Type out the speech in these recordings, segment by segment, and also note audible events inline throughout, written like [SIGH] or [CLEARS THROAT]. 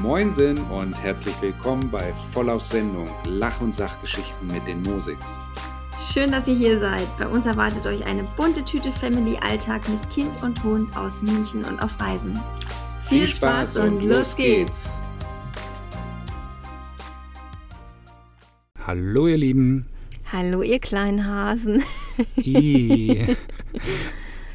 Moinsen und herzlich willkommen bei Vollaus Sendung Lach- und Sachgeschichten mit den Musiks. Schön, dass ihr hier seid. Bei uns erwartet euch eine bunte Tüte Family Alltag mit Kind und Hund aus München und auf Reisen. Viel Spaß und los geht's! Hallo ihr Lieben. Hallo ihr kleinen Hasen. I. [LAUGHS]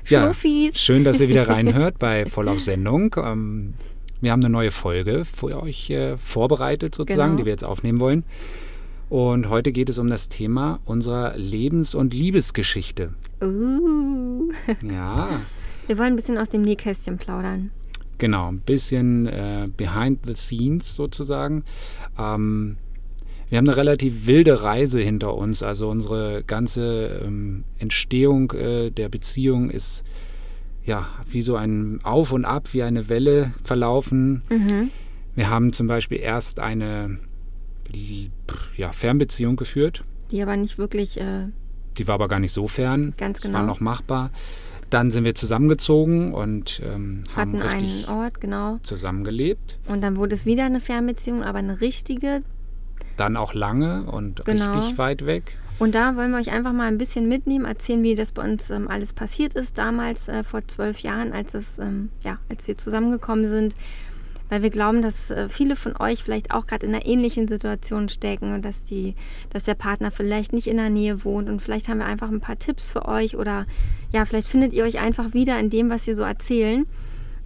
Ja, schön, dass ihr wieder [LAUGHS] reinhört bei Vollauf Sendung. Ähm, wir haben eine neue Folge für euch äh, vorbereitet, sozusagen, Genau. die wir jetzt aufnehmen wollen. Und heute geht es um das Thema unserer Lebens- und Liebesgeschichte. Uh. Ja, [LAUGHS] Wir wollen ein bisschen aus dem Nähkästchen plaudern. genau, ein bisschen äh, behind the scenes sozusagen. Ähm, wir haben eine relativ wilde Reise hinter uns. Also unsere ganze ähm, Entstehung äh, der Beziehung ist ja wie so ein Auf und Ab, wie eine Welle verlaufen. Mhm. Wir haben zum Beispiel erst eine ja, Fernbeziehung geführt. Die aber nicht wirklich, äh, Die war aber gar nicht so fern. Ganz Es war genau. noch machbar. Dann sind wir zusammengezogen und ähm, hatten einen Ort, genau. zusammengelebt. Und dann wurde es wieder eine Fernbeziehung, aber eine richtige. Dann auch lange und Genau. richtig weit weg. Und da wollen wir euch einfach mal ein bisschen mitnehmen, erzählen, wie das bei uns ähm, alles passiert ist, damals äh, vor zwölf Jahren, als, es, ähm, ja, als wir zusammengekommen sind. Weil wir glauben, dass äh, viele von euch vielleicht auch gerade in einer ähnlichen Situation stecken und dass, die, dass der Partner vielleicht nicht in der Nähe wohnt. Und vielleicht haben wir einfach ein paar Tipps für euch oder ja, vielleicht findet ihr euch einfach wieder in dem, was wir so erzählen.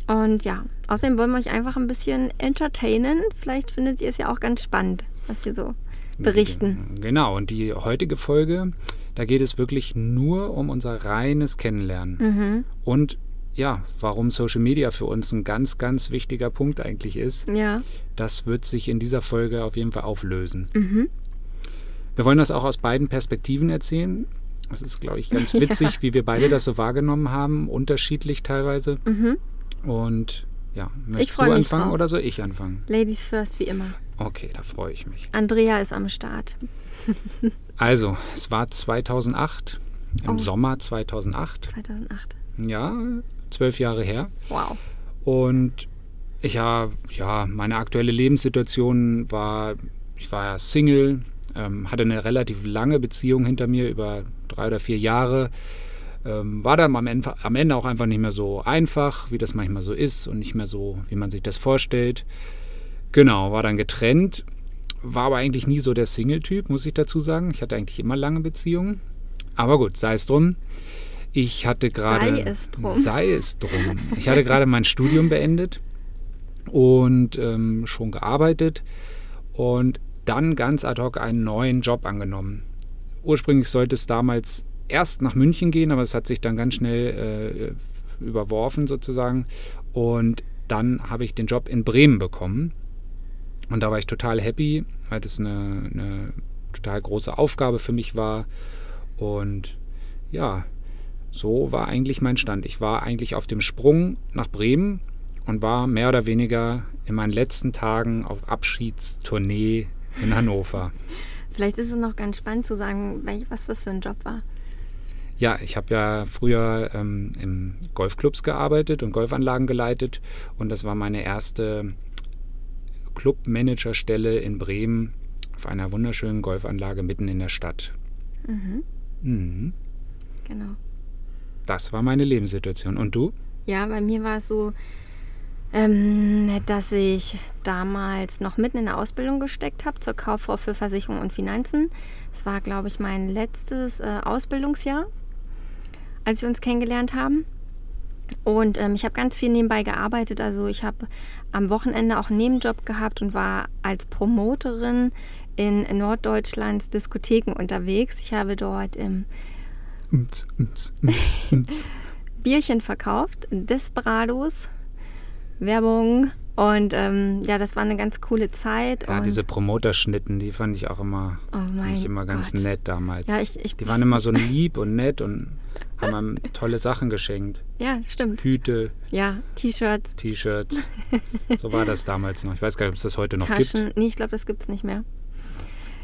Und ja, außerdem wollen wir euch einfach ein bisschen entertainen. Vielleicht findet ihr es ja auch ganz spannend, was wir so berichten. Genau, und die heutige Folge, da geht es wirklich nur um unser reines Kennenlernen. Mhm. Und ja, warum Social Media für uns ein ganz, ganz wichtiger Punkt eigentlich ist, Ja. das wird sich in dieser Folge auf jeden Fall auflösen. Mhm. Wir wollen das auch aus beiden Perspektiven erzählen. Das ist, glaube ich, ganz [LAUGHS] witzig, wie wir beide das so wahrgenommen haben, unterschiedlich teilweise. Mhm. Und ja, möchtest freu du anfangen oder soll ich anfangen? Ladies first wie immer. Okay, da freue ich mich. Andrea ist am Start. Also, es war 2008, im Oh. Sommer 2008. 2008. Ja, zwölf Jahre her. Wow. Und ich habe, ja, meine aktuelle Lebenssituation war, ich war ja Single, ähm, hatte eine relativ lange Beziehung hinter mir, über drei oder vier Jahre. Ähm, war dann am Ende, am Ende auch einfach nicht mehr so einfach, wie das manchmal so ist und nicht mehr so, wie man sich das vorstellt. Genau, war dann getrennt, war aber eigentlich nie so der Single-Typ, muss ich dazu sagen. Ich hatte eigentlich immer lange Beziehungen. Aber gut, sei es drum. Ich hatte gerade. Sei es drum. Sei es drum. Ich hatte gerade mein Studium beendet und ähm, schon gearbeitet und dann ganz ad hoc einen neuen Job angenommen. Ursprünglich sollte es damals erst nach München gehen, aber es hat sich dann ganz schnell äh, überworfen sozusagen. Und dann habe ich den Job in Bremen bekommen. Und da war ich total happy, weil das eine, eine total große Aufgabe für mich war. Und ja, so war eigentlich mein Stand. Ich war eigentlich auf dem Sprung nach Bremen und war mehr oder weniger in meinen letzten Tagen auf Abschiedstournee in Hannover. [LAUGHS] Vielleicht ist es noch ganz spannend zu sagen, was das für ein Job war. Ja, ich habe ja früher ähm, im Golfclubs gearbeitet und Golfanlagen geleitet und das war meine erste Clubmanagerstelle in Bremen auf einer wunderschönen Golfanlage mitten in der Stadt. Mhm. Mhm. Genau. Das war meine Lebenssituation. Und du? Ja, bei mir war es so, ähm, dass ich damals noch mitten in der Ausbildung gesteckt habe zur Kauffrau für Versicherung und Finanzen. Es war, glaube ich, mein letztes äh, Ausbildungsjahr, als wir uns kennengelernt haben. Und ähm, ich habe ganz viel nebenbei gearbeitet. Also ich habe am Wochenende auch einen Nebenjob gehabt und war als Promoterin in Norddeutschlands Diskotheken unterwegs. Ich habe dort im [LAUGHS] Bierchen verkauft, Desperados, Werbung und ähm, ja, das war eine ganz coole Zeit. Ja, diese Promoterschnitten, die fand ich auch immer, oh ich immer ganz Gott. nett damals. Ja, ich, ich, die waren immer so [LAUGHS] lieb und nett und haben einem tolle Sachen geschenkt. ja, stimmt. Hüte, Ja, T-Shirts, T-Shirts. So war das damals noch. Ich weiß gar nicht, ob es das heute noch Taschen. gibt. Nee, ich glaube, das gibt es nicht mehr.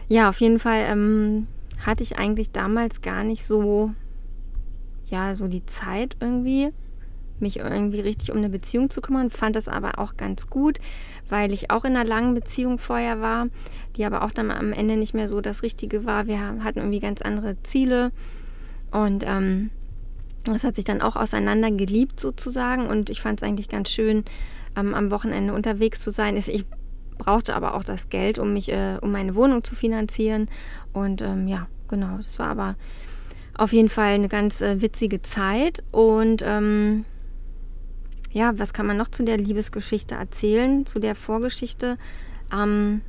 Ja, auf jeden Fall ähm, hatte ich eigentlich damals gar nicht so, ja, so die Zeit irgendwie, mich irgendwie richtig um eine Beziehung zu kümmern, fand das aber auch ganz gut, weil ich auch in einer langen Beziehung vorher war, die aber auch dann am Ende nicht mehr so das Richtige war. Wir hatten irgendwie ganz andere Ziele und ähm, das hat sich dann auch auseinander geliebt sozusagen und ich fand es eigentlich ganz schön, ähm, am Wochenende unterwegs zu sein. Ich brauchte aber auch das Geld, um mich, äh, um meine Wohnung zu finanzieren und ähm, ja, genau, das war aber auf jeden Fall eine ganz äh, witzige Zeit und ähm, ja, was kann man noch zu der Liebesgeschichte erzählen, zu der Vorgeschichte? Ähm,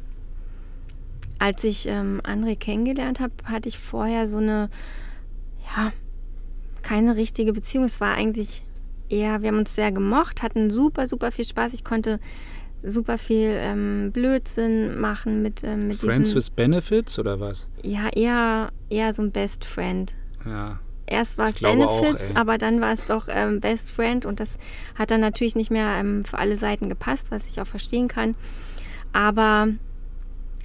als ich ähm, André kennengelernt habe, hatte ich vorher so eine, ja, keine richtige Beziehung. Es war eigentlich eher, wir haben uns sehr gemocht, hatten super, super viel Spaß. Ich konnte super viel ähm, Blödsinn machen mit, ähm, mit Friends diesen, with Benefits oder was? Ja, eher, eher so ein Best Friend. Ja. Erst war es Benefits, auch, aber dann war es doch ähm, Best Friend und das hat dann natürlich nicht mehr ähm, für alle Seiten gepasst, was ich auch verstehen kann. Aber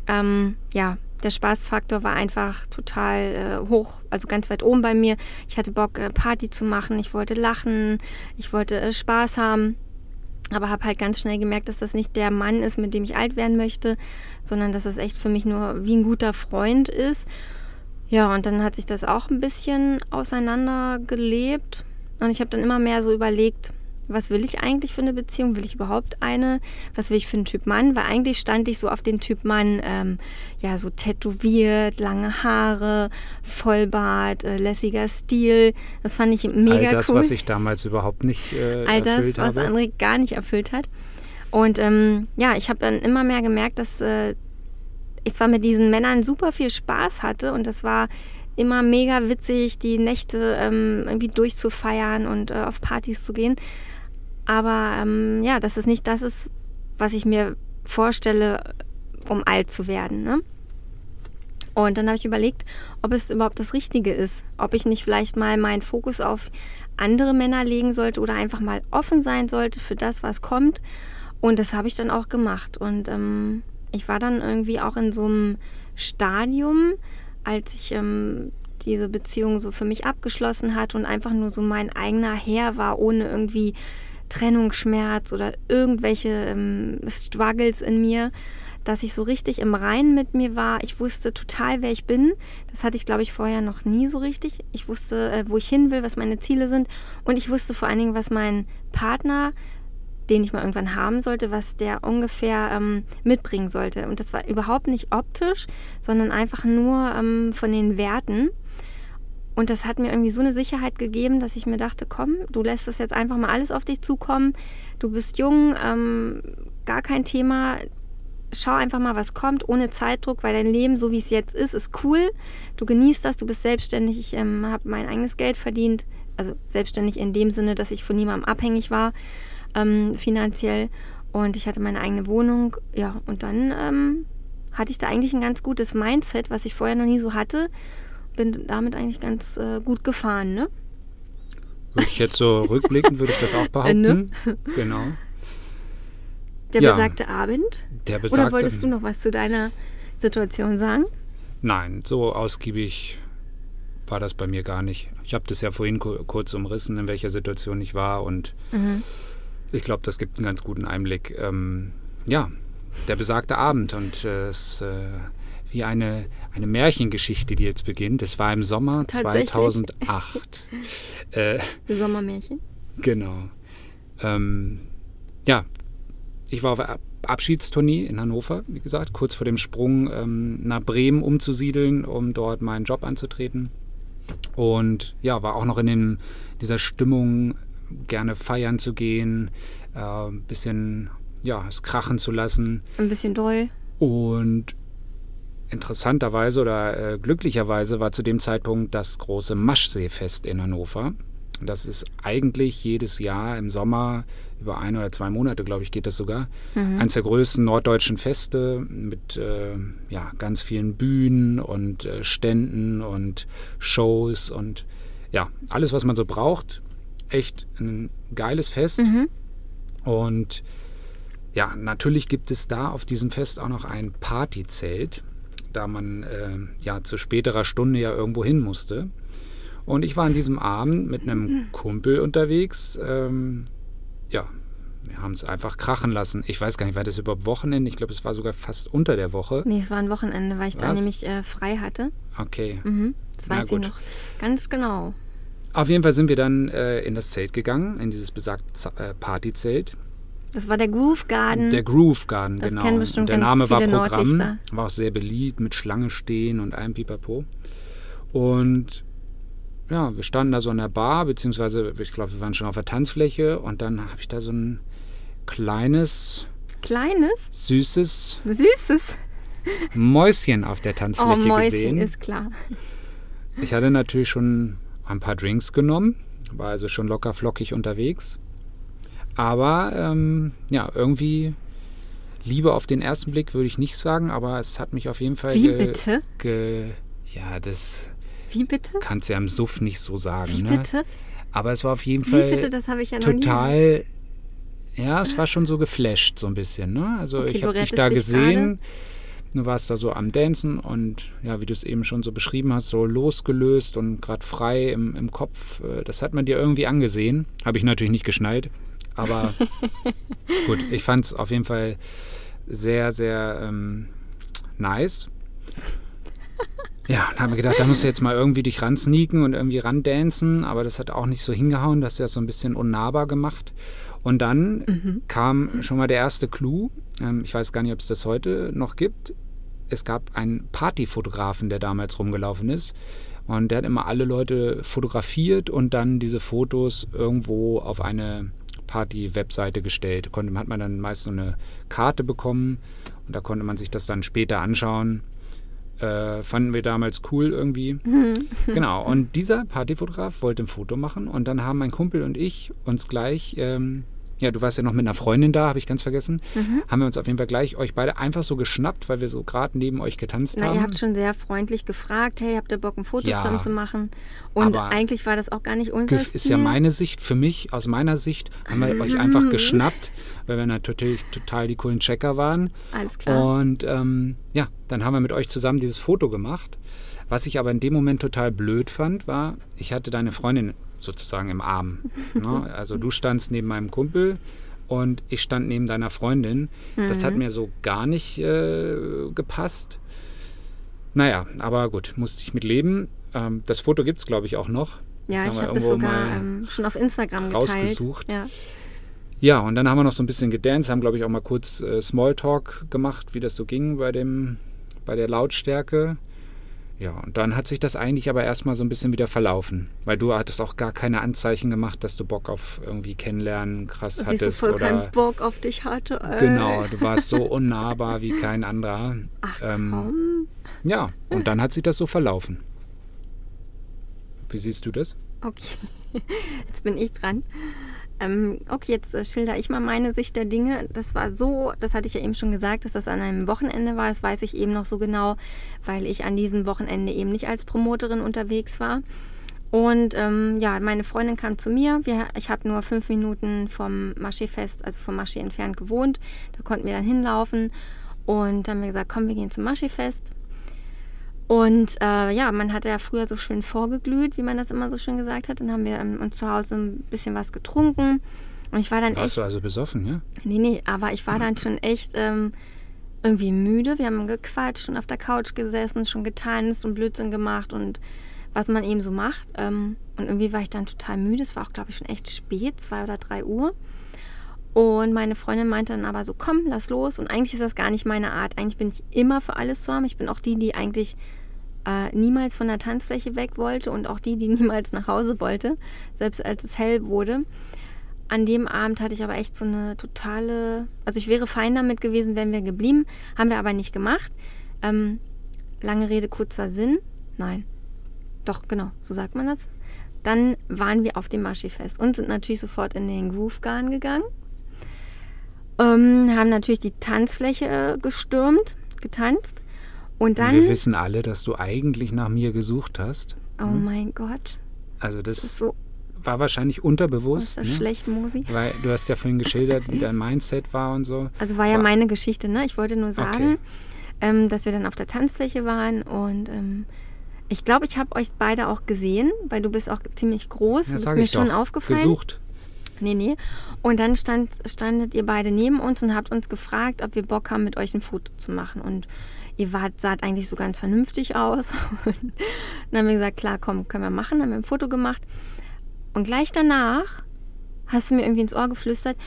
ähm, ja, der Spaßfaktor war einfach total äh, hoch, also ganz weit oben bei mir. Ich hatte Bock, äh, Party zu machen, ich wollte lachen, ich wollte äh, Spaß haben, aber habe halt ganz schnell gemerkt, dass das nicht der Mann ist, mit dem ich alt werden möchte, sondern dass es echt für mich nur wie ein guter Freund ist. Ja, und dann hat sich das auch ein bisschen auseinandergelebt. Und ich habe dann immer mehr so überlegt, was will ich eigentlich für eine Beziehung? Will ich überhaupt eine? Was will ich für einen Typ Mann? Weil eigentlich stand ich so auf den Typ Mann, ähm, ja, so tätowiert, lange Haare, Vollbart, äh, lässiger Stil. Das fand ich mega All das, cool. was ich damals überhaupt nicht äh, All das, erfüllt was habe. André gar nicht erfüllt hat. Und ähm, ja, ich habe dann immer mehr gemerkt, dass äh, ich zwar mit diesen Männern super viel Spaß hatte und das war immer mega witzig, die Nächte ähm, irgendwie durchzufeiern und äh, auf Partys zu gehen. Aber ähm, ja, dass es nicht das ist, was ich mir vorstelle, um alt zu werden. Ne? Und dann habe ich überlegt, ob es überhaupt das Richtige ist. Ob ich nicht vielleicht mal meinen Fokus auf andere Männer legen sollte oder einfach mal offen sein sollte für das, was kommt. Und das habe ich dann auch gemacht. Und ähm, ich war dann irgendwie auch in so einem Stadium, als ich ähm, diese Beziehung so für mich abgeschlossen hat und einfach nur so mein eigener Herr war, ohne irgendwie Trennungsschmerz oder irgendwelche ähm, Struggles in mir, dass ich so richtig im Reinen mit mir war. Ich wusste total, wer ich bin. Das hatte ich, glaube ich, vorher noch nie so richtig. Ich wusste, äh, wo ich hin will, was meine Ziele sind. Und ich wusste vor allen Dingen, was mein Partner den ich mal irgendwann haben sollte, was der ungefähr ähm, mitbringen sollte. Und das war überhaupt nicht optisch, sondern einfach nur ähm, von den Werten. Und das hat mir irgendwie so eine Sicherheit gegeben, dass ich mir dachte, komm, du lässt das jetzt einfach mal alles auf dich zukommen. Du bist jung, ähm, gar kein Thema. Schau einfach mal, was kommt, ohne Zeitdruck, weil dein Leben, so wie es jetzt ist, ist cool. Du genießt das, du bist selbstständig. Ich ähm, habe mein eigenes Geld verdient. Also selbstständig in dem Sinne, dass ich von niemandem abhängig war ähm, finanziell. Und ich hatte meine eigene Wohnung. Ja, und dann ähm, hatte ich da eigentlich ein ganz gutes Mindset, was ich vorher noch nie so hatte. Bin damit eigentlich ganz äh, gut gefahren, ne? Würde ich jetzt so [LAUGHS] rückblickend, würde ich das auch behaupten. Ne? Genau. Der Ja. besagte Abend? Der besagte, Oder wolltest du noch was zu deiner Situation sagen? Nein, so ausgiebig war das bei mir gar nicht. Ich habe das ja vorhin ku- kurz umrissen, in welcher Situation ich war und Mhm. Ich glaube, das gibt einen ganz guten Einblick. Ähm, ja, der besagte Abend und äh, es äh, wie eine, eine Märchengeschichte, die jetzt beginnt. Es war im Sommer Tatsächlich? 2008. [LAUGHS] äh, Sommermärchen? Genau. Ähm, ja, ich war auf Ab- Abschiedstournee in Hannover, wie gesagt, kurz vor dem Sprung ähm, nach Bremen umzusiedeln, um dort meinen Job anzutreten. Und ja, war auch noch in dem, dieser Stimmung, gerne feiern zu gehen, äh, ein bisschen ja, es krachen zu lassen. Ein bisschen doll. Und interessanterweise oder äh, glücklicherweise war zu dem Zeitpunkt das große Maschseefest in Hannover. Das ist eigentlich jedes Jahr im Sommer, über ein oder zwei Monate, glaube ich, geht das sogar, eines der größten norddeutschen Feste mit äh, ja, ganz vielen Bühnen und äh, Ständen und Shows und ja, alles, was man so braucht. Echt ein geiles Fest. Mhm. Und ja, natürlich gibt es da auf diesem Fest auch noch ein Partyzelt, da man äh, ja zu späterer Stunde ja irgendwo hin musste. Und ich war an diesem Abend mit einem [CLEARS THROAT] Kumpel unterwegs. Ähm, ja, wir haben es einfach krachen lassen. Ich weiß gar nicht, war das überhaupt Wochenende? Ich glaube, es war sogar fast unter der Woche. Nee, es war ein Wochenende, weil ich da Was? nämlich äh, frei hatte. Okay. Mhm. Das Na weiß ich noch ganz genau. Auf jeden Fall sind wir dann äh, in das Zelt gegangen, in dieses besagte Z äh, Partyzelt. Das war der Groove Garden. Der Groove Garden, Das genau. kennen bestimmt der Name war Programm, war auch sehr beliebt mit Schlange stehen und allem Pipapo. Und ja, wir standen da so an der Bar, beziehungsweise ich glaube, wir waren schon auf der Tanzfläche und dann habe ich da so ein kleines, Kleines, süßes süßes. Mäuschen auf der Oh, Tanzfläche Mäuschen gesehen. ist klar. Ich hatte natürlich schon ein paar Drinks genommen, war also schon locker flockig unterwegs. Aber ähm, ja, irgendwie Liebe auf den ersten Blick würde ich nicht sagen, aber es hat mich auf jeden Fall. Wie bitte? Ja, das Wie bitte? kannst du ja im Suff nicht so sagen. Wie ne? bitte? Aber es war auf jeden Wie Fall bitte? Das habe ich ja noch nie. total. Ja, es war schon so geflasht, so ein bisschen. Ne? Also Okay, ich habe dich da gesehen. Du warst da so am Dancen und ja, wie du es eben schon so beschrieben hast, so losgelöst und gerade frei im, im Kopf. Äh, Das hat man dir irgendwie angesehen. Habe ich natürlich nicht geschnallt. Aber [LAUGHS] gut, ich fand es auf jeden Fall sehr, sehr ähm, nice. Ja, und habe mir gedacht, da musst du jetzt mal irgendwie dich ransneaken und irgendwie randancen, aber das hat auch nicht so hingehauen, das ist ja so ein bisschen unnahbar gemacht. Und dann kam schon mal der erste Clou. Ähm, ich weiß gar nicht, ob es das heute noch gibt. Es gab einen Partyfotografen, der damals rumgelaufen ist. Und der hat immer alle Leute fotografiert und dann diese Fotos irgendwo auf eine Party-Webseite gestellt. Konnte, hat man dann meist so eine Karte bekommen und da konnte man sich das dann später anschauen. Äh, fanden wir damals cool irgendwie. Genau, [LAUGHS] und dieser Partyfotograf wollte ein Foto machen und dann haben mein Kumpel und ich uns gleich, ähm, ja, du warst ja noch mit einer Freundin da, habe ich ganz vergessen, Mhm. haben wir uns auf jeden Fall gleich euch beide einfach so geschnappt, weil wir so gerade neben euch getanzt Na, haben. ihr habt schon sehr freundlich gefragt, hey, habt ihr Bock, ein Foto Ja. zusammen zu machen? Und eigentlich war das auch gar nicht unser Stil. ist ja meine Sicht, für mich, aus meiner Sicht, haben wir euch einfach geschnappt, weil wir natürlich total die coolen Checker waren. Alles klar. Und ähm, ja, dann haben wir mit euch zusammen dieses Foto gemacht. Was ich aber in dem Moment total blöd fand, war, ich hatte deine Freundin sozusagen im Arm. ne? [LAUGHS] Also du standst neben meinem Kumpel und ich stand neben deiner Freundin. Das Mhm. hat mir so gar nicht äh, gepasst. Naja, aber gut, musste ich mit leben. Ähm, das Foto gibt es, glaube ich, auch noch. Das ja, haben ich habe das sogar ähm, schon auf Instagram geteilt. rausgesucht. Ja. Ja, und dann haben wir noch so ein bisschen gedanced, haben, glaube ich, auch mal kurz äh, Smalltalk gemacht, wie das so ging bei, dem, bei der Lautstärke. Ja, und dann hat sich das eigentlich aber erstmal so ein bisschen wieder verlaufen, weil du hattest auch gar keine Anzeichen gemacht, dass du Bock auf irgendwie kennenlernen krass so hattest. voll oder keinen Bock auf dich hatte. Ey. Genau, du warst so unnahbar wie kein anderer. Ach Ähm, komm. Ja, und dann hat sich das so verlaufen. Wie siehst du das? Okay, [LAUGHS] jetzt bin ich dran. Ähm, okay, jetzt äh, schilder ich mal meine Sicht der Dinge. Das war so, das hatte ich ja eben schon gesagt, dass das an einem Wochenende war. Das weiß ich eben noch so genau, weil ich an diesem Wochenende eben nicht als Promoterin unterwegs war. Und ähm, ja, meine Freundin kam zu mir. Wir, ich habe nur fünf Minuten vom Maschee-Fest, also vom Maschee entfernt gewohnt. Da konnten wir dann hinlaufen. Und dann haben wir gesagt, komm, wir gehen zum Maschee-Fest. Und äh, ja, man hat ja früher so schön vorgeglüht, wie man das immer so schön gesagt hat. Dann haben wir ähm, uns zu Hause ein bisschen was getrunken. Und ich war dann Warst echt. du also besoffen, ja? Nee, nee, aber ich war dann schon echt ähm, irgendwie müde. Wir haben gequatscht und auf der Couch gesessen, schon getanzt und Blödsinn gemacht und was man eben so macht. Ähm, und irgendwie war ich dann total müde. Es war auch, glaube ich, schon echt spät, zwei oder drei Uhr. Und meine Freundin meinte dann aber so, komm, lass los. Und eigentlich ist das gar nicht meine Art. Eigentlich bin ich immer für alles zu haben. Ich bin auch die, die eigentlich äh, niemals von der Tanzfläche weg wollte und auch die, die [LAUGHS] niemals nach Hause wollte, selbst als es hell wurde. An dem Abend hatte ich aber echt so eine totale, also ich wäre fein damit gewesen, wären wir geblieben, haben wir aber nicht gemacht. Ähm, lange Rede, kurzer Sinn. Nein. Doch, genau, so sagt man das. Dann waren wir auf dem Maschifest und sind natürlich sofort in den Groove Garden gegangen. Ähm, haben natürlich die Tanzfläche äh, gestürmt, getanzt. Und dann. Wir wissen alle, dass du eigentlich nach mir gesucht hast. oh mein Gott. Also Das ist das so war wahrscheinlich ist unterbewusst. das Ne? schlecht, Mosi. Weil du hast ja vorhin geschildert, wie dein Mindset war und so. Also war ja War- meine Geschichte, ne? Ich wollte nur sagen, Okay. ähm, dass wir dann auf der Tanzfläche waren und ähm, Ich glaube, ich habe euch beide auch gesehen, weil du bist auch ziemlich groß. Ja, das ist mir schon doch. aufgefallen. Gesucht. Nee, nee. Und dann stand, standet ihr beide neben uns und habt uns gefragt, ob wir Bock haben, mit euch ein Foto zu machen. Und ihr wart, saht eigentlich so ganz vernünftig aus. [LAUGHS] Und dann haben wir gesagt, klar, komm, können wir machen. Dann haben wir ein Foto gemacht. Und gleich danach hast du mir irgendwie ins Ohr geflüstert,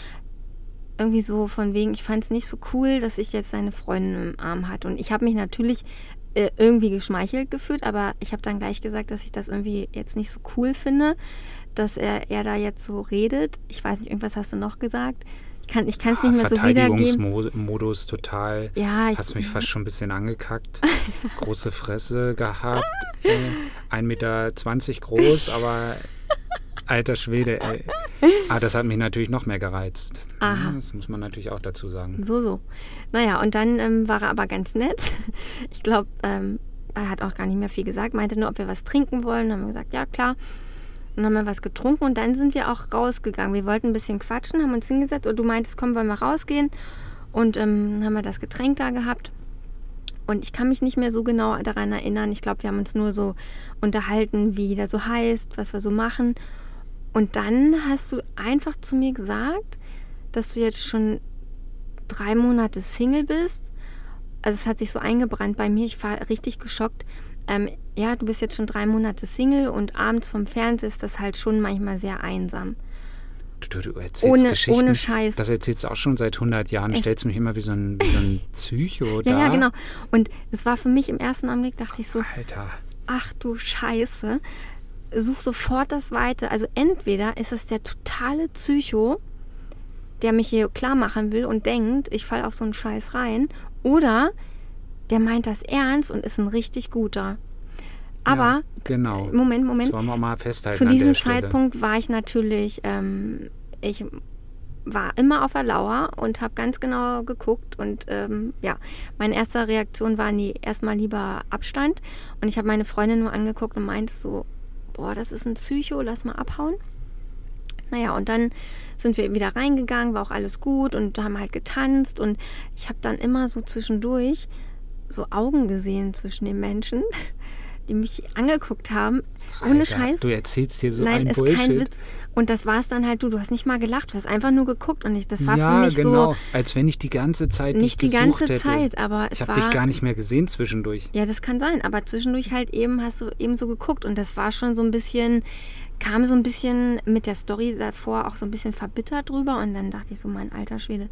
irgendwie so von wegen, ich fand es nicht so cool, dass ich jetzt seine Freundin im Arm hatte. Und ich habe mich natürlich äh, irgendwie geschmeichelt gefühlt, aber ich habe dann gleich gesagt, dass ich das irgendwie jetzt nicht so cool finde, dass er, er da jetzt so redet. Ich weiß nicht, irgendwas hast du noch gesagt. Ich kann es kann's nicht mehr so wiedergeben. Verteidigungsmodus total. Ja, ich, Hast mich fast schon ein bisschen angekackt. [LAUGHS] Große Fresse gehabt. Äh, 1,20 Meter groß, aber alter Schwede, ey. Ah, das hat mich natürlich noch mehr gereizt. Aha. Das muss man natürlich auch dazu sagen. So, so. Naja, und dann ähm, war er aber ganz nett. Ich glaube, ähm, er hat auch gar nicht mehr viel gesagt, meinte nur, ob wir was trinken wollen. Dann haben wir gesagt, ja, klar. Dann haben wir was getrunken und dann sind wir auch rausgegangen. Wir wollten ein bisschen quatschen, haben uns hingesetzt und du meintest, komm, wollen wir rausgehen. Und ähm, haben wir das Getränk da gehabt. Und ich kann mich nicht mehr so genau daran erinnern. Ich glaube, wir haben uns nur so unterhalten, wie der so heißt, was wir so machen. Und dann hast du einfach zu mir gesagt, dass du jetzt schon drei Monate Single bist. Also es hat sich so eingebrannt bei mir. Ich war richtig geschockt. Ähm, ja, du bist jetzt schon drei Monate Single und abends vom Fernseher ist das halt schon manchmal sehr einsam. Du, du, erzählst Ohne- Geschichten. ohne Scheiß. Das erzählst du auch schon seit 100 Jahren. Es- Stellst mich immer wie so ein, wie so ein Psycho da. Ja, ja, genau. Und es war für mich im ersten Augenblick, dachte ich so, Alter. ach du Scheiße, such sofort das Weite. Also entweder ist es der totale Psycho, der mich hier klar machen will und denkt, ich falle auf so einen Scheiß rein, oder der meint das ernst und ist ein richtig guter. Aber, ja, genau. Moment, Das Moment, wollen wir mal festhalten zu diesem. Zeitpunkt war ich natürlich, ähm, ich war immer auf der Lauer und habe ganz genau geguckt und ähm, ja, meine erste Reaktion war nie erstmal lieber Abstand und ich habe meine Freundin nur angeguckt und meinte so, boah, das ist ein Psycho, lass mal abhauen. Naja, und dann sind wir wieder reingegangen, war auch alles gut und haben halt getanzt und ich habe dann immer so zwischendurch so Augen gesehen zwischen den Menschen, [LAUGHS] die mich angeguckt haben. Ohne Alter, Scheiß. Du erzählst hier so Nein, ein ist Bullshit. kein Witz. Und das war es dann halt du. Du hast nicht mal gelacht, du hast einfach nur geguckt und ich, das war ja, für mich genau. so Als wenn ich die ganze Zeit nicht die ganze hätte. Zeit, aber es Ich habe war dich gar nicht mehr gesehen zwischendurch. ja, das kann sein, aber zwischendurch halt eben hast du eben so geguckt und das war schon so ein bisschen kam so ein bisschen mit der Story davor auch so ein bisschen verbittert drüber und dann dachte ich so, mein alter Schwede,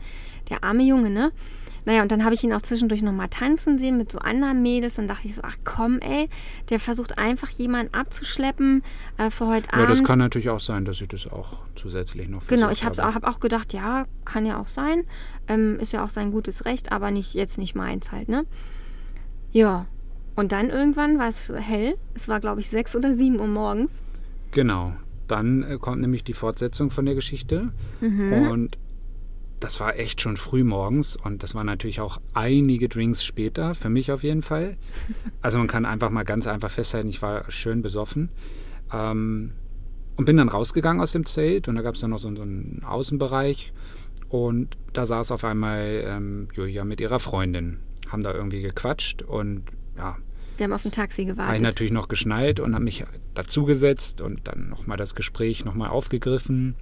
der arme Junge, ne? Naja, und dann habe ich ihn auch zwischendurch nochmal tanzen sehen mit so anderen Mädels. Dann dachte ich so, ach komm, ey, der versucht einfach jemanden abzuschleppen äh, für heute Ja, Abend. das kann natürlich auch sein, dass ich das auch zusätzlich noch Genau, ich habe habe. auch, hab auch gedacht, ja, kann ja auch sein. Ähm, ist ja auch sein gutes Recht, aber nicht jetzt nicht meins halt, ne? Ja. Und dann irgendwann war es hell. Es war, glaube ich, sechs oder sieben Uhr morgens. Genau. Dann äh, kommt nämlich die Fortsetzung von der Geschichte. Mhm. Und das war echt schon früh morgens und das war natürlich auch einige Drinks später, für mich auf jeden Fall. Also man kann einfach mal ganz einfach festhalten, ich war schön besoffen. Ähm, und bin dann rausgegangen aus dem Zelt und da gab es dann noch so, so einen Außenbereich und da saß auf einmal ähm, Julia mit ihrer Freundin, haben da irgendwie gequatscht und ja, Wir haben auf ein Taxi habe ich gewartet. natürlich noch geschnallt und habe mich dazugesetzt und dann nochmal das Gespräch nochmal aufgegriffen.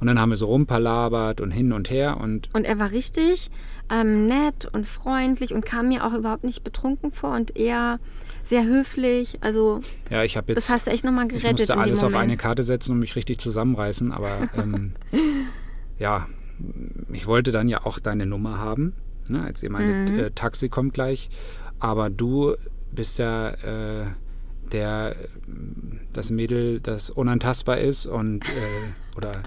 Und dann haben wir so rumpalabert und hin und her und Und er war richtig ähm, nett und freundlich und kam mir auch überhaupt nicht betrunken vor und eher sehr höflich. Also, ja, ich habe das jetzt, hast du echt nochmal ich gerettet musste in dem alles auf eine Karte setzen und mich richtig zusammenreißen, aber [LAUGHS] ähm, ja, ich wollte dann ja auch deine Nummer haben, ne, als ihr mal Mhm. äh, Taxi kommt gleich, aber du bist ja äh, der, das Mädel, das unantastbar ist und äh, oder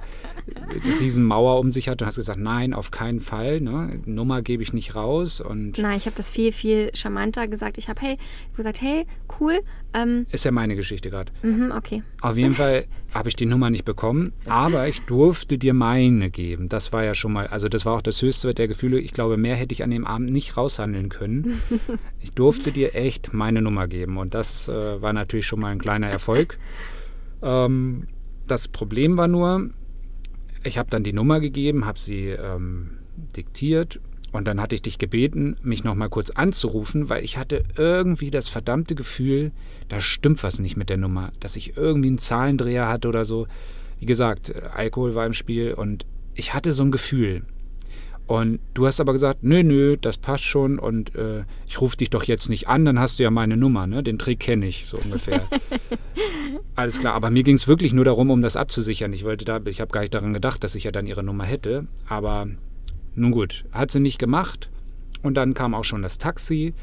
eine Riesenmauer um sich hat und hast gesagt, nein, auf keinen Fall, ne? Nummer gebe ich nicht raus und Nein, ich habe das viel, viel charmanter gesagt. Ich habe, hey, gesagt, hey, cool. Ähm, ist ja meine Geschichte gerade. mhm, okay. Auf jeden Fall habe ich die Nummer nicht bekommen, aber ich durfte dir meine geben. Das war ja schon mal, also das war auch das höchste der Gefühle. Ich glaube, mehr hätte ich an dem Abend nicht raushandeln können. [LAUGHS] Ich durfte dir echt meine Nummer geben und das äh, war natürlich schon mal ein kleiner Erfolg. Ähm, das Problem war nur, ich habe dann die Nummer gegeben, habe sie ähm, diktiert Und dann hatte ich dich gebeten, mich nochmal kurz anzurufen, weil ich hatte irgendwie das verdammte Gefühl, da stimmt was nicht mit der Nummer, dass ich irgendwie einen Zahlendreher hatte oder so. Wie gesagt, Alkohol war im Spiel und ich hatte so ein Gefühl. Und du hast aber gesagt, nö, nö, das passt schon und äh, ich rufe dich doch jetzt nicht an, dann hast du ja meine Nummer, ne? Den Trick kenne ich so ungefähr. [LAUGHS] Alles klar, aber mir ging es wirklich nur darum, um das abzusichern. Ich wollte da, ich habe gar nicht daran gedacht, dass ich ja dann ihre Nummer hätte. Aber nun gut, hat sie nicht gemacht. Und dann kam auch schon das Taxi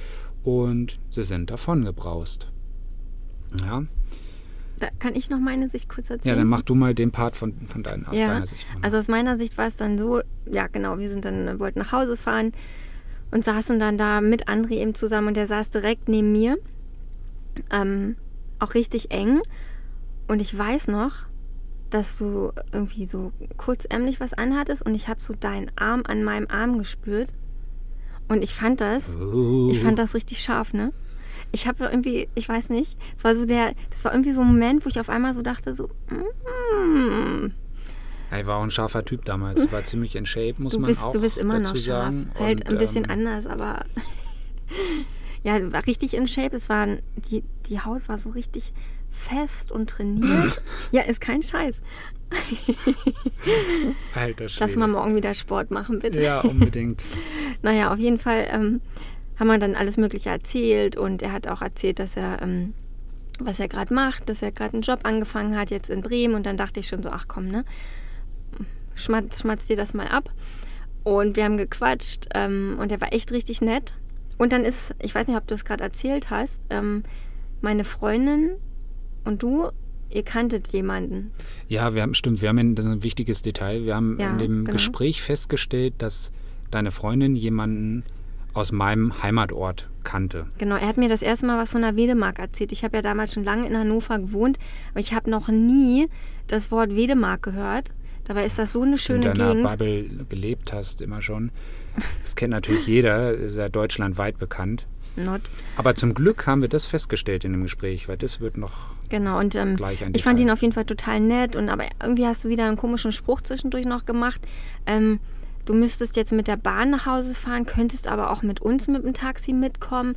und sie sind davon gebraust. Ja. Da kann ich noch meine Sicht kurz erzählen? Ja, dann mach du mal den Part von, von deinen, aus ja, deiner Sicht. Also aus meiner Sicht war es dann so, ja genau, wir sind dann, wollten nach Hause fahren und saßen dann da mit André eben zusammen und der saß direkt neben mir. Ähm, auch richtig eng. Und ich weiß noch, dass du irgendwie so kurzärmlich was anhattest und ich habe so deinen Arm an meinem Arm gespürt. Und ich fand das, Oh. ich fand das richtig scharf, ne? Ich habe irgendwie, ich weiß nicht, es war so der, das war irgendwie so ein Moment, wo ich auf einmal so dachte, so, mm, Er war auch ein scharfer Typ damals. Er [LAUGHS] war ziemlich in Shape, muss du man bist, auch du bist immer noch scharf. sagen. Halt Und, ein bisschen ähm, anders, aber [LAUGHS] ja, war richtig in Shape. Es war, die, die Haut war so richtig fest und trainiert. [LAUGHS] ja, ist kein Scheiß. Alter Schwede. Lass mal morgen wieder Sport machen, bitte. Ja, unbedingt. Naja, auf jeden Fall ähm, haben wir dann alles Mögliche erzählt und er hat auch erzählt, dass er, ähm, was er gerade macht, dass er gerade einen Job angefangen hat, jetzt in Bremen und dann dachte ich schon so, ach komm, ne? Schmatz, schmatz dir das mal ab. Und wir haben gequatscht ähm, und er war echt richtig nett. Und dann ist, ich weiß nicht, ob du es gerade erzählt hast, ähm, meine Freundin und du, ihr kanntet jemanden. Ja, wir haben, stimmt, wir haben ein, das ist ein wichtiges Detail. Wir haben Ja, in dem genau. Gespräch festgestellt, dass deine Freundin jemanden aus meinem Heimatort kannte. Genau, er hat mir das erste Mal was von der Wedemark erzählt. Ich habe ja damals schon lange in Hannover gewohnt, aber ich habe noch nie das Wort Wedemark gehört. Dabei ist das so eine schöne in deiner Gegend. Bubble gelebt hast, immer schon. Das kennt natürlich jeder, ist ja deutschlandweit bekannt. Not. Aber zum Glück haben wir das festgestellt in dem Gespräch, weil das wird noch Genau, und ähm, Gleich ein ich fand ihn auf jeden Fall total nett. Und aber irgendwie hast du wieder einen komischen Spruch zwischendurch noch gemacht. Ähm, du müsstest jetzt mit der Bahn nach Hause fahren, könntest aber auch mit uns mit dem Taxi mitkommen.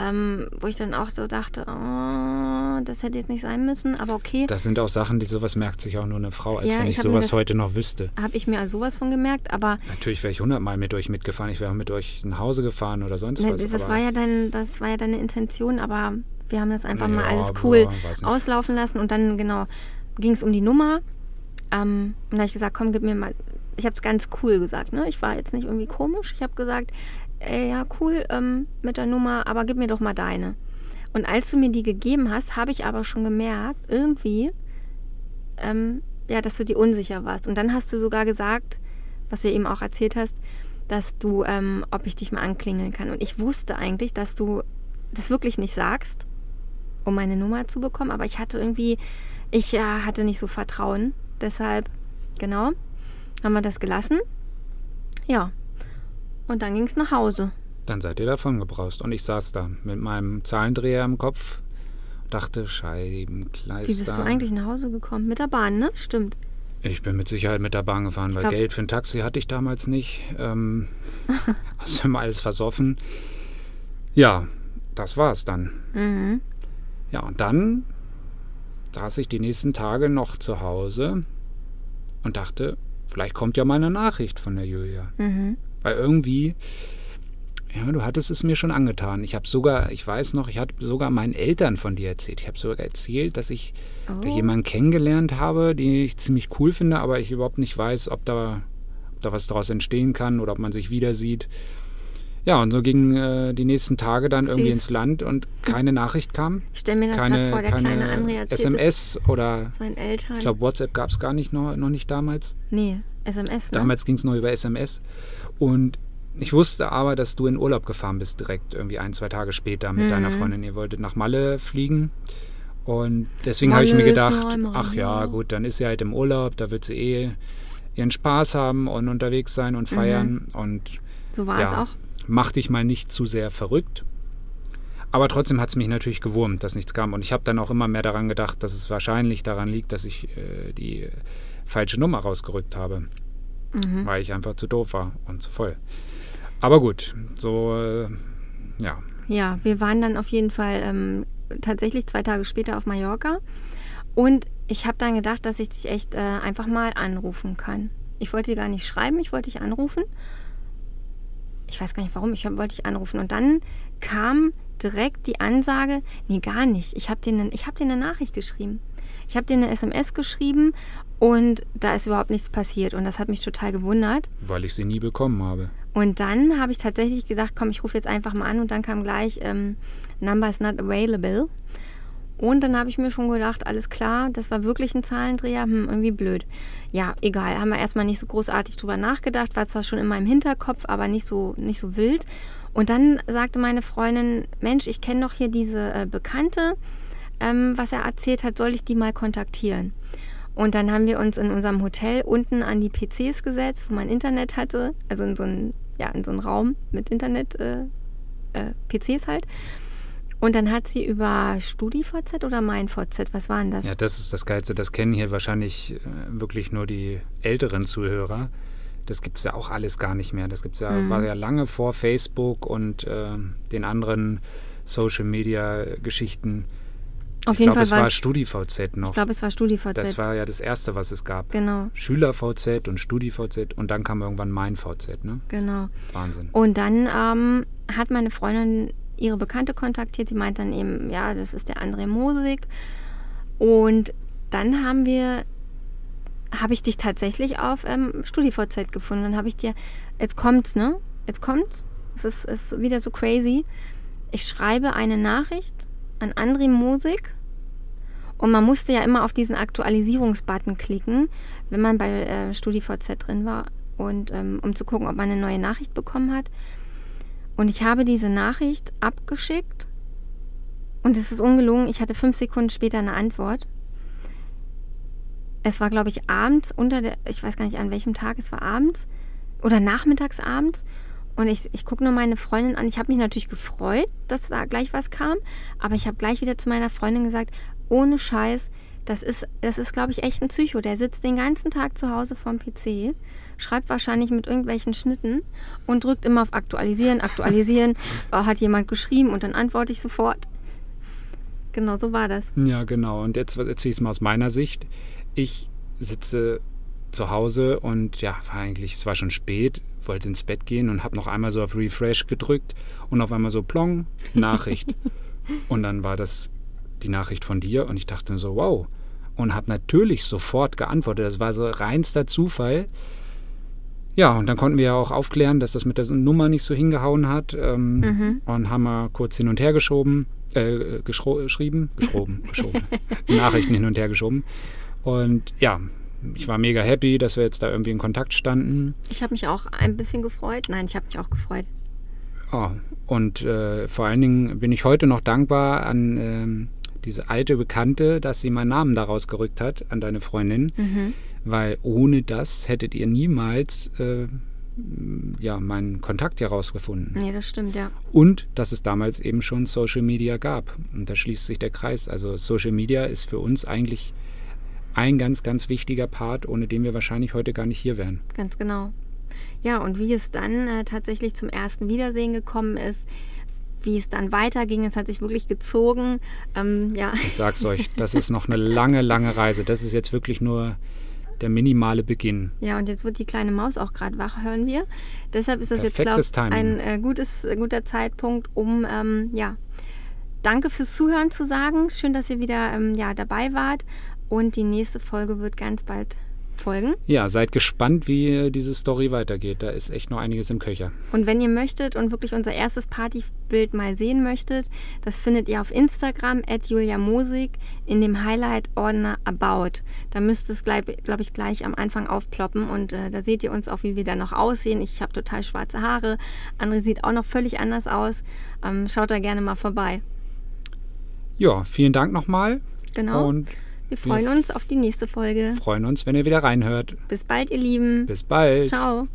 Ähm, wo ich dann auch so dachte, oh, das hätte jetzt nicht sein müssen, aber okay. Das sind auch Sachen, die sowas merkt sich auch nur eine Frau, als Ja, wenn ich ich sowas das- heute noch wüsste. Habe ich mir also sowas von gemerkt, aber Natürlich wäre ich hundertmal mit euch mitgefahren, ich wäre auch mit euch nach Hause gefahren oder sonst Ne, was. das, war ja dein, das war ja deine Intention, aber wir haben das einfach mal Ja, alles aber cool nicht. auslaufen lassen und dann genau ging es um die Nummer. Ähm, und da habe ich gesagt, komm, gib mir mal. Ich habe es ganz cool gesagt, ne? Ich war jetzt nicht irgendwie komisch. Ich habe gesagt, ey, ja cool ähm, mit der Nummer, aber gib mir doch mal deine. Und als du mir die gegeben hast, habe ich aber schon gemerkt, irgendwie, ähm, ja, dass du dir unsicher warst. Und dann hast du sogar gesagt, was du eben auch erzählt hast, dass du, ähm, ob ich dich mal anklingeln kann. Und ich wusste eigentlich, dass du das wirklich nicht sagst, um meine Nummer zu bekommen. Aber ich hatte irgendwie, ich äh, hatte nicht so Vertrauen. Deshalb, genau, haben wir das gelassen. Ja. Und dann ging es nach Hause. Dann seid ihr davon gebraust. Und ich saß da mit meinem Zahlendreher im Kopf, dachte, Scheibenkleister. Wie bist du eigentlich nach Hause gekommen? Mit der Bahn, ne? Stimmt. Ich bin mit Sicherheit mit der Bahn gefahren, weil glaub- Geld für ein Taxi hatte ich damals nicht. Ähm, [LAUGHS] außerdem alles versoffen. Ja, das war's dann. Mhm. Ja, und dann saß ich die nächsten Tage noch zu Hause und dachte, vielleicht kommt ja mal eine Nachricht von der Julia. Mhm. Weil irgendwie, ja, du hattest es mir schon angetan. Ich habe sogar, ich weiß noch, ich hatte sogar meinen Eltern von dir erzählt. Ich habe sogar erzählt, dass ich Oh. da jemanden kennengelernt habe, den ich ziemlich cool finde, aber ich überhaupt nicht weiß, ob da, ob da was daraus entstehen kann oder ob man sich wieder sieht. Ja, und so gingen äh, die nächsten Tage dann irgendwie Süß. ins Land und keine Nachricht kam. Ich stelle mir das Keine, vor, der kleine keine André es SMS oder seinen Eltern. ich glaube WhatsApp gab es gar nicht noch, noch nicht damals. nee, SMS, ne? Damals ging es noch über SMS. Und ich wusste aber, dass du in Urlaub gefahren bist, direkt irgendwie ein, zwei Tage später mit Mhm. deiner Freundin. Ihr wolltet nach Malle fliegen. Und deswegen habe ich mir gedacht, nur ach ja, gut, dann ist sie halt im Urlaub, da wird sie eh ihren Spaß haben und unterwegs sein und feiern. Und So war es ja, auch. Mach dich mal nicht zu sehr verrückt. Aber trotzdem hat es mich natürlich gewurmt, dass nichts kam. Und ich habe dann auch immer mehr daran gedacht, dass es wahrscheinlich daran liegt, dass ich äh, die falsche Nummer rausgerückt habe Mhm. weil ich einfach zu doof war und zu voll. Aber gut, so, äh, ja. Ja, wir waren dann auf jeden Fall ähm, tatsächlich zwei Tage später auf Mallorca. Und ich habe dann gedacht, dass ich dich echt äh, einfach mal anrufen kann. Ich wollte dir gar nicht schreiben, ich wollte dich anrufen. Ich weiß gar nicht warum, ich wollte dich anrufen. Und dann kam direkt die Ansage, nee, gar nicht. Ich habe dir, ne, hab dir eine Nachricht geschrieben. Ich habe dir eine SMS geschrieben und da ist überhaupt nichts passiert. Und das hat mich total gewundert. Weil ich sie nie bekommen habe. Und dann habe ich tatsächlich gedacht, komm, ich rufe jetzt einfach mal an. Und dann kam gleich, ähm, Number is not available. Und dann habe ich mir schon gedacht, alles klar, das war wirklich ein Zahlendreher, hm, irgendwie blöd. Ja, egal, haben wir erstmal nicht so großartig drüber nachgedacht, war zwar schon in meinem Hinterkopf, aber nicht so, nicht so wild. Und dann sagte meine Freundin, Mensch, ich kenne doch hier diese äh, Bekannte, ähm, was er erzählt hat, soll ich die mal kontaktieren? Und dann haben wir uns in unserem Hotel unten an die PCs gesetzt, wo man Internet hatte, also in so einen, ja, so Raum mit Internet, äh, äh, PCs halt. Und dann hat sie über StudiVZ oder MeinVZ, was war denn das? Ja, das ist das Geilste. Das kennen hier wahrscheinlich äh, wirklich nur die älteren Zuhörer. Das gibt es ja auch alles gar nicht mehr. Das gibt's ja, mhm. war ja lange vor Facebook und äh, den anderen Social-Media-Geschichten. Auf ich jeden glaub, Fall. Ich glaube, es war StudiVZ noch. Ich glaube, es war StudiVZ. Das war ja das erste, was es gab. Genau. SchülerVZ und StudiVZ und dann kam irgendwann MeinVZ, ne? Genau. Wahnsinn. Und dann ähm, hat meine Freundin ihre Bekannte kontaktiert. Sie meint dann eben, ja, das ist der André Mosig. Und dann haben wir, habe ich dich tatsächlich auf ähm, StudiVZ gefunden. Dann habe ich dir, jetzt kommt's, ne? Jetzt kommt's. Es ist, ist wieder so crazy. Ich schreibe eine Nachricht an André Mosig und man musste ja immer auf diesen Aktualisierungsbutton klicken, wenn man bei äh, StudiVZ drin war und ähm, um zu gucken, ob man eine neue Nachricht bekommen hat. Und ich habe diese Nachricht abgeschickt und es ist ungelungen. Ich hatte fünf Sekunden später eine Antwort. Es war, glaube ich, abends unter der, ich weiß gar nicht an welchem Tag, es war abends oder nachmittags abends. Und ich, ich gucke nur meine Freundin an. Ich habe mich natürlich gefreut, dass da gleich was kam. Aber ich habe gleich wieder zu meiner Freundin gesagt, ohne Scheiß, das ist, das ist, glaube ich, echt ein Psycho. Der sitzt den ganzen Tag zu Hause vorm PC schreibt wahrscheinlich mit irgendwelchen Schnitten und drückt immer auf Aktualisieren, Aktualisieren. [LAUGHS] oh, hat jemand geschrieben und dann antworte ich sofort. Genau, so war das. Ja, genau. Und jetzt erzähle ich es mal aus meiner Sicht. Ich sitze zu Hause und ja, war eigentlich, es war schon spät, wollte ins Bett gehen und habe noch einmal so auf Refresh gedrückt und auf einmal so plong, Nachricht. [LAUGHS] und dann war das die Nachricht von dir und ich dachte so, wow. Und habe natürlich sofort geantwortet. Das war so reinster Zufall. Ja, und dann konnten wir ja auch aufklären, dass das mit der Nummer nicht so hingehauen hat. Ähm, mhm. Und haben wir kurz hin und her geschoben, äh, geschrieben, geschoben, [LAUGHS] geschoben, Nachrichten hin und her geschoben. Und ja, ich war mega happy, dass wir jetzt da irgendwie in Kontakt standen. Ich habe mich auch ein bisschen gefreut. Nein, ich habe mich auch gefreut. Oh, und äh, vor allen Dingen bin ich heute noch dankbar an ähm, diese alte Bekannte, dass sie meinen Namen daraus gerückt hat, an deine Freundin. Mhm weil ohne das hättet ihr niemals äh, ja, meinen Kontakt herausgefunden. Nee, das stimmt, ja. Und dass es damals eben schon Social Media gab. Und da schließt sich der Kreis. Also Social Media ist für uns eigentlich ein ganz, ganz wichtiger Part, ohne den wir wahrscheinlich heute gar nicht hier wären. Ganz genau. Ja, und wie es dann äh, tatsächlich zum ersten Wiedersehen gekommen ist, wie es dann weiterging, es hat sich wirklich gezogen. Ähm, ja. Ich sag's euch, das ist noch eine lange, lange Reise. Das ist jetzt wirklich nur der minimale Beginn. Ja, und jetzt wird die kleine Maus auch gerade wach, hören wir. Deshalb ist das Perfektes jetzt, glaube ich, ein äh, gutes, äh, guter Zeitpunkt, um, ähm, ja, danke fürs Zuhören zu sagen. Schön, dass ihr wieder ähm, ja, dabei wart. Und die nächste Folge wird ganz bald folgen. Ja, seid gespannt, wie diese Story weitergeht. Da ist echt noch einiges im Köcher. Und wenn ihr möchtet und wirklich unser erstes Partybild mal sehen möchtet, das findet ihr auf Instagram at Julia Mosig in dem Highlight-Ordner About. Da müsste es, glaube ich, gleich am Anfang aufploppen und äh, da seht ihr uns auch, wie wir da noch aussehen. Ich habe total schwarze Haare. André sieht auch noch völlig anders aus. Ähm, schaut da gerne mal vorbei. Ja, vielen Dank nochmal. Genau. Und wir freuen wir uns auf die nächste Folge. Freuen uns, wenn ihr wieder reinhört. Bis bald, ihr Lieben. Bis bald. Ciao.